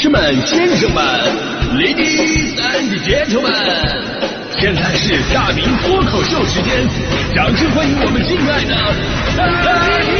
士们、先生们，Ladies and Gentlemen，现在是大明脱口秀时间，掌声欢迎我们敬爱的大明！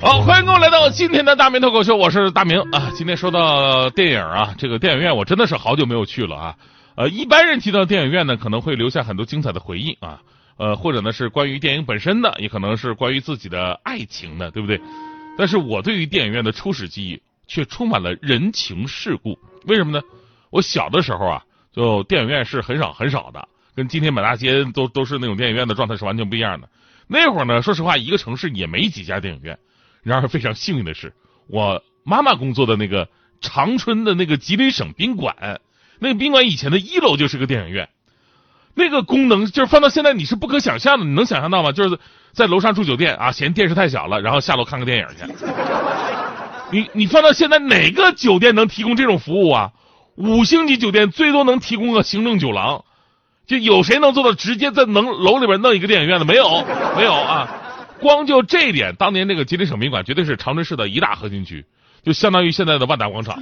好，欢迎各位来到今天的大明脱口秀，我是大明啊。今天说到电影啊，这个电影院我真的是好久没有去了啊。呃，一般人提到电影院呢，可能会留下很多精彩的回忆啊，呃，或者呢是关于电影本身的，也可能是关于自己的爱情的，对不对？但是我对于电影院的初始记忆却充满了人情世故。为什么呢？我小的时候啊，就电影院是很少很少的，跟今天满大街都都是那种电影院的状态是完全不一样的。那会儿呢，说实话，一个城市也没几家电影院。然而非常幸运的是，我妈妈工作的那个长春的那个吉林省宾馆。那个宾馆以前的一楼就是个电影院，那个功能就是放到现在你是不可想象的，你能想象到吗？就是在楼上住酒店啊，嫌电视太小了，然后下楼看个电影去。你你放到现在哪个酒店能提供这种服务啊？五星级酒店最多能提供个行政酒廊，就有谁能做到直接在能楼里边弄一个电影院的？没有，没有啊！光就这一点，当年那个吉林省宾馆绝对是长春市的一大核心区，就相当于现在的万达广场。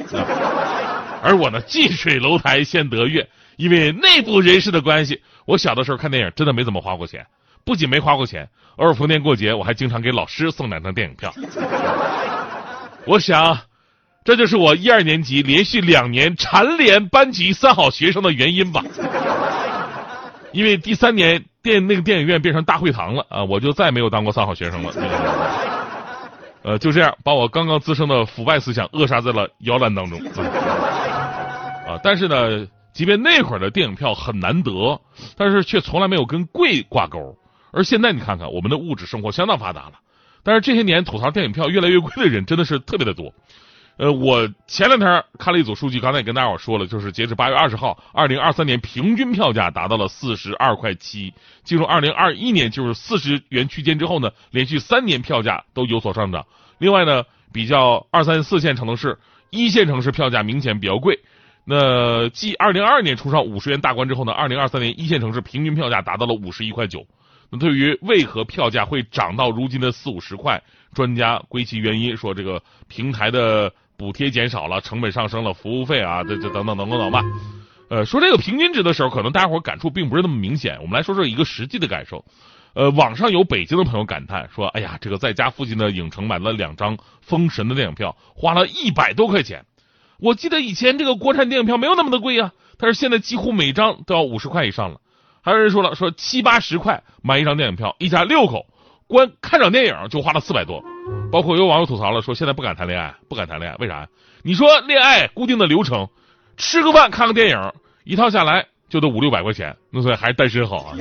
而我呢，近水楼台先得月，因为内部人士的关系，我小的时候看电影真的没怎么花过钱。不仅没花过钱，偶尔逢年过节，我还经常给老师送两张电影票。我想，这就是我一二年级连续两年蝉联班级三好学生的原因吧。因为第三年电那个电影院变成大会堂了啊，我就再没有当过三好学生了。呃，就这样把我刚刚滋生的腐败思想扼杀在了摇篮当中。啊，但是呢，即便那会儿的电影票很难得，但是却从来没有跟贵挂钩。而现在你看看，我们的物质生活相当发达了，但是这些年吐槽电影票越来越贵的人真的是特别的多。呃，我前两天看了一组数据，刚才也跟大家伙说了，就是截至八月二十号，二零二三年平均票价达到了四十二块七，进入二零二一年就是四十元区间之后呢，连续三年票价都有所上涨。另外呢，比较二三四线城市，一线城市票价明显比较贵。那继二零二二年冲上五十元大关之后呢，二零二三年一线城市平均票价达到了五十一块九。那对于为何票价会涨到如今的四五十块，专家归其原因说这个平台的补贴减少了，成本上升了，服务费啊，这这等等等等等吧。呃，说这个平均值的时候，可能大家伙感触并不是那么明显。我们来说说一个实际的感受。呃，网上有北京的朋友感叹说：“哎呀，这个在家附近的影城买了两张《封神》的电影票，花了一百多块钱。”我记得以前这个国产电影票没有那么的贵啊，但是现在几乎每张都要五十块以上了。还有人说了，说七八十块买一张电影票，一家六口观看场电影就花了四百多。包括有网友吐槽了，说现在不敢谈恋爱，不敢谈恋爱，为啥？你说恋爱固定的流程，吃个饭看个电影，一套下来就得五六百块钱，那所以还是单身好啊。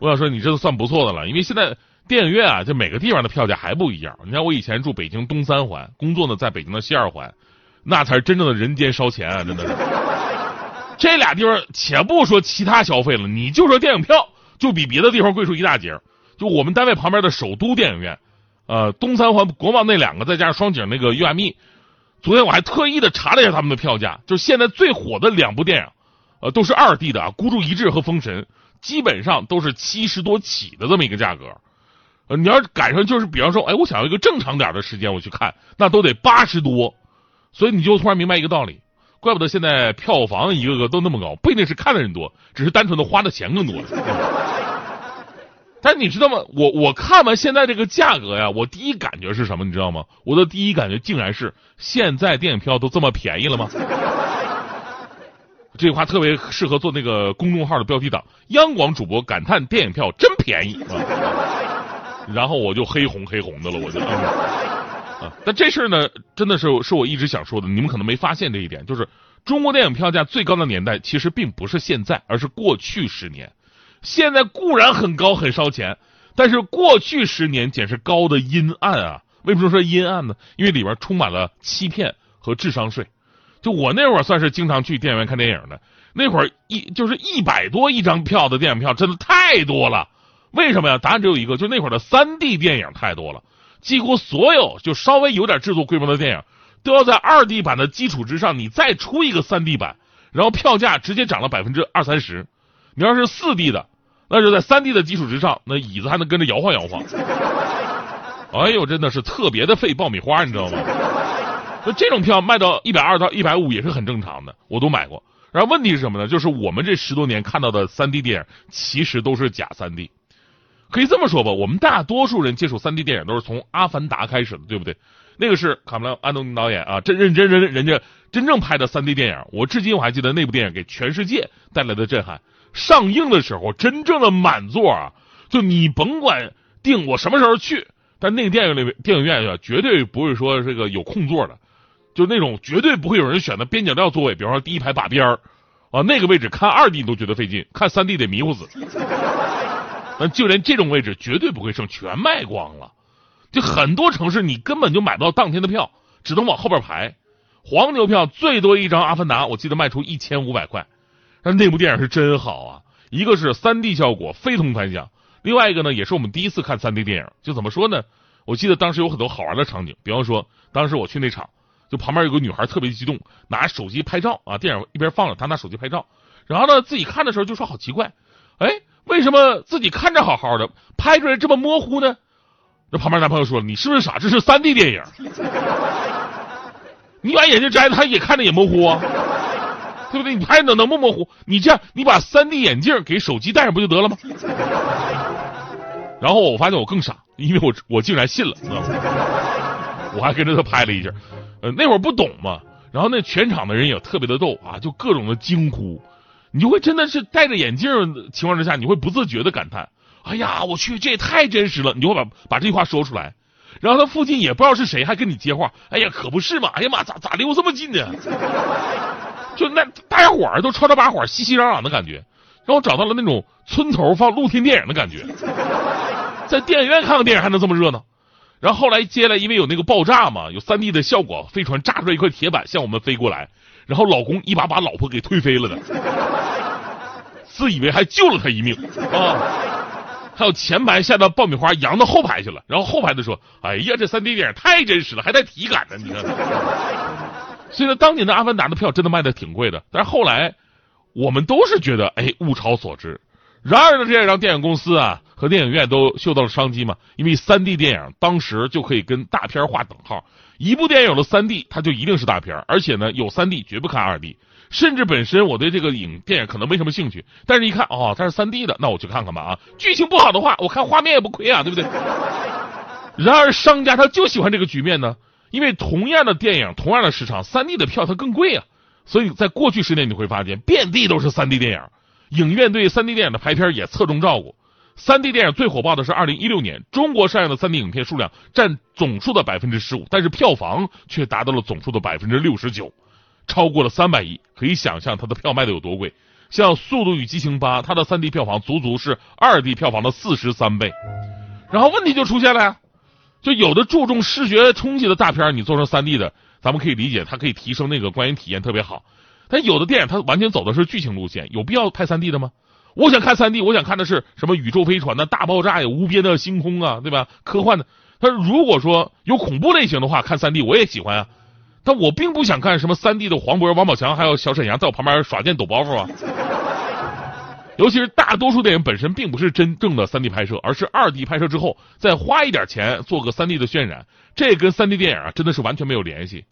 我想说，你这都算不错的了，因为现在。电影院啊，就每个地方的票价还不一样。你看，我以前住北京东三环，工作呢在北京的西二环，那才是真正的人间烧钱啊！真的是，这俩地方且不说其他消费了，你就说电影票就比别的地方贵出一大截。就我们单位旁边的首都电影院，呃，东三环国贸那两个，再加上双井那个 U M E，昨天我还特意的查了一下他们的票价，就是现在最火的两部电影，呃，都是二 D 的啊，《孤注一掷》和《封神》，基本上都是七十多起的这么一个价格。呃，你要赶上就是，比方说，哎，我想要一个正常点的时间我去看，那都得八十多，所以你就突然明白一个道理，怪不得现在票房一个个都那么高，不一定是看的人多，只是单纯的花的钱更多。但你知道吗？我我看完现在这个价格呀，我第一感觉是什么？你知道吗？我的第一感觉竟然是现在电影票都这么便宜了吗？这句话特别适合做那个公众号的标题党，央广主播感叹电影票真便宜。然后我就黑红黑红的了，我就啊，但这事儿呢，真的是是我一直想说的，你们可能没发现这一点，就是中国电影票价最高的年代其实并不是现在，而是过去十年。现在固然很高很烧钱，但是过去十年简直高的阴暗啊！为什么说阴暗呢？因为里边充满了欺骗和智商税。就我那会儿算是经常去电影院看电影的，那会儿一就是一百多一张票的电影票，真的太多了。为什么呀？答案只有一个，就那会儿的三 D 电影太多了，几乎所有就稍微有点制作规模的电影，都要在二 D 版的基础之上，你再出一个三 D 版，然后票价直接涨了百分之二三十。你要是四 D 的，那就在三 D 的基础之上，那椅子还能跟着摇晃摇晃。哎呦，真的是特别的费爆米花，你知道吗？那这种票卖到一百二到一百五也是很正常的，我都买过。然后问题是什么呢？就是我们这十多年看到的三 D 电影，其实都是假三 D。可以这么说吧，我们大多数人接触三 D 电影都是从《阿凡达》开始的，对不对？那个是卡梅隆·安东尼导演啊，真认真人人家真正拍的三 D 电影。我至今我还记得那部电影给全世界带来的震撼。上映的时候，真正的满座啊，就你甭管定我什么时候去，但那个电影里电影院啊，绝对不会说这个有空座的，就那种绝对不会有人选的边角料座位，比方说第一排把边儿啊，那个位置看二 D 都觉得费劲，看三 D 得迷糊死。那就连这种位置绝对不会剩，全卖光了。就很多城市你根本就买不到当天的票，只能往后边排。黄牛票最多一张《阿凡达》，我记得卖出一千五百块。但那部电影是真好啊！一个是三 D 效果非同凡响，另外一个呢也是我们第一次看三 D 电影。就怎么说呢？我记得当时有很多好玩的场景，比方说当时我去那场，就旁边有个女孩特别激动，拿手机拍照啊，电影一边放着，她拿手机拍照，然后呢自己看的时候就说好奇怪，哎。为什么自己看着好好的，拍出来这么模糊呢？那旁边男朋友说：“你是不是傻？这是三 D 电影，你把眼镜摘了，他也看着也模糊啊，对不对？你拍能能不模糊？你这样，你把三 D 眼镜给手机戴上不就得了吗？”然后我发现我更傻，因为我我竟然信了，我还跟着他拍了一下。呃，那会儿不懂嘛，然后那全场的人也特别的逗啊，就各种的惊呼。你就会真的是戴着眼镜情况之下，你会不自觉的感叹：“哎呀，我去，这也太真实了！”你就会把把这句话说出来。然后他附近也不知道是谁，还跟你接话：“哎呀，可不是嘛！哎呀妈，咋咋离我这么近呢？”就那大家伙儿都吵吵把火、熙熙攘攘的感觉，让我找到了那种村头放露天电影的感觉。在电影院看个电影还能这么热闹？然后后来接下来，因为有那个爆炸嘛，有三 D 的效果，飞船炸出来一块铁板向我们飞过来。然后老公一把把老婆给推飞了的，自以为还救了他一命啊！还有前排下的爆米花扬到后排去了，然后后排的说：“哎呀，这三 D 电影太真实了，还带体感呢！”你看，所以呢，当年的《阿凡达》的票真的卖的挺贵的，但是后来我们都是觉得哎物超所值。然而呢，这也让电影公司啊和电影院都嗅到了商机嘛，因为三 D 电影当时就可以跟大片划等号。一部电影有了三 D，它就一定是大片而且呢，有三 D 绝不看二 D。甚至本身我对这个影电影可能没什么兴趣，但是一看哦，它是三 D 的，那我去看看吧啊。剧情不好的话，我看画面也不亏啊，对不对？然而商家他就喜欢这个局面呢，因为同样的电影，同样的市场，三 D 的票它更贵啊。所以在过去十年你会发现，遍地都是三 D 电影，影院对三 D 电影的排片也侧重照顾。三 D 电影最火爆的是二零一六年，中国上映的三 D 影片数量占总数的百分之十五，但是票房却达到了总数的百分之六十九，超过了三百亿，可以想象它的票卖的有多贵。像《速度与激情八》，它的三 D 票房足足是二 D 票房的四十三倍。然后问题就出现了呀，就有的注重视觉冲击的大片，你做成三 D 的，咱们可以理解，它可以提升那个观影体验特别好。但有的电影它完全走的是剧情路线，有必要拍三 D 的吗？我想看三 D，我想看的是什么宇宙飞船的大爆炸呀、无边的星空啊，对吧？科幻的。他如果说有恐怖类型的话，看三 D 我也喜欢啊。但我并不想看什么三 D 的黄渤、王宝强还有小沈阳在我旁边耍剑抖包袱啊。尤其是大多数电影本身并不是真正的三 D 拍摄，而是二 D 拍摄之后再花一点钱做个三 D 的渲染，这跟三 D 电影啊真的是完全没有联系。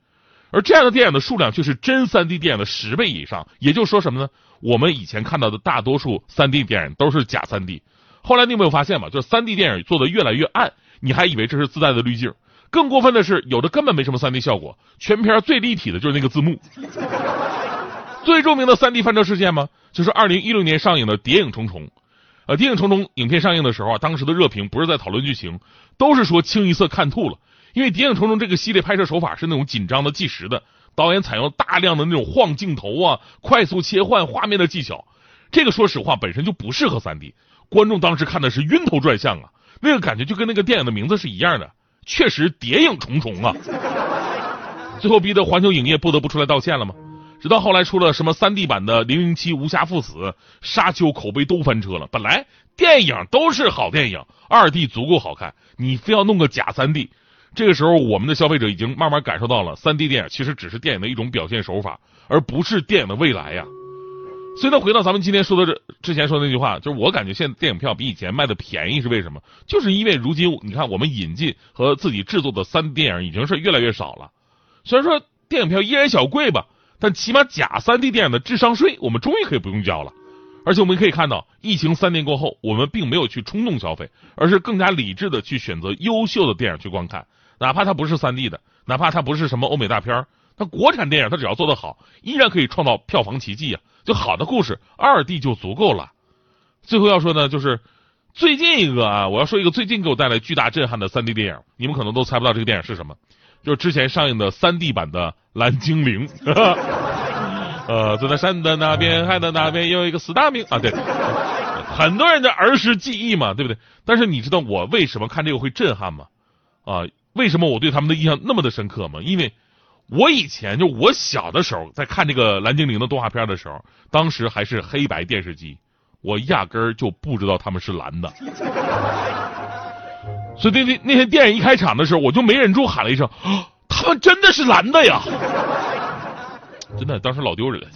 而这样的电影的数量却是真三 D 电影的十倍以上，也就是说什么呢？我们以前看到的大多数三 D 电影都是假三 D，后来你有没有发现嘛？就是三 D 电影做的越来越暗，你还以为这是自带的滤镜。更过分的是，有的根本没什么三 D 效果，全片最立体的就是那个字幕。最著名的三 D 翻车事件吗？就是二零一六年上映的《谍影重重》。呃，《谍影重重》影片上映的时候啊，当时的热评不是在讨论剧情，都是说清一色看吐了。因为《谍影重重》这个系列拍摄手法是那种紧张的、计时的，导演采用大量的那种晃镜头啊、快速切换画面的技巧，这个说实话本身就不适合三 D。观众当时看的是晕头转向啊，那个感觉就跟那个电影的名字是一样的，确实谍影重重啊。最后逼得环球影业不得不出来道歉了嘛。直到后来出了什么三 D 版的《零零七无暇赴死》，沙丘口碑都翻车了。本来电影都是好电影，二 D 足够好看，你非要弄个假三 D。这个时候，我们的消费者已经慢慢感受到了，三 D 电影其实只是电影的一种表现手法，而不是电影的未来呀。所以呢，回到咱们今天说的这之前说的那句话，就是我感觉现在电影票比以前卖的便宜是为什么？就是因为如今你看我们引进和自己制作的三 D 电影已经是越来越少了。虽然说电影票依然小贵吧，但起码假三 D 电影的智商税我们终于可以不用交了。而且我们可以看到，疫情三年过后，我们并没有去冲动消费，而是更加理智的去选择优秀的电影去观看，哪怕它不是三 D 的，哪怕它不是什么欧美大片儿，那国产电影它只要做得好，依然可以创造票房奇迹啊！就好的故事，二 D 就足够了。最后要说呢，就是最近一个啊，我要说一个最近给我带来巨大震撼的三 D 电影，你们可能都猜不到这个电影是什么，就是之前上映的三 D 版的《蓝精灵》。呃，坐在山的那边，海的那边有一个四大名啊，对，很多人的儿时记忆嘛，对不对？但是你知道我为什么看这个会震撼吗？啊，为什么我对他们的印象那么的深刻吗？因为我以前就我小的时候在看这个蓝精灵的动画片的时候，当时还是黑白电视机，我压根儿就不知道他们是蓝的，所以那那那天电影一开场的时候，我就没忍住喊了一声：“ 他们真的是蓝的呀！” 真的，当时老丢人了。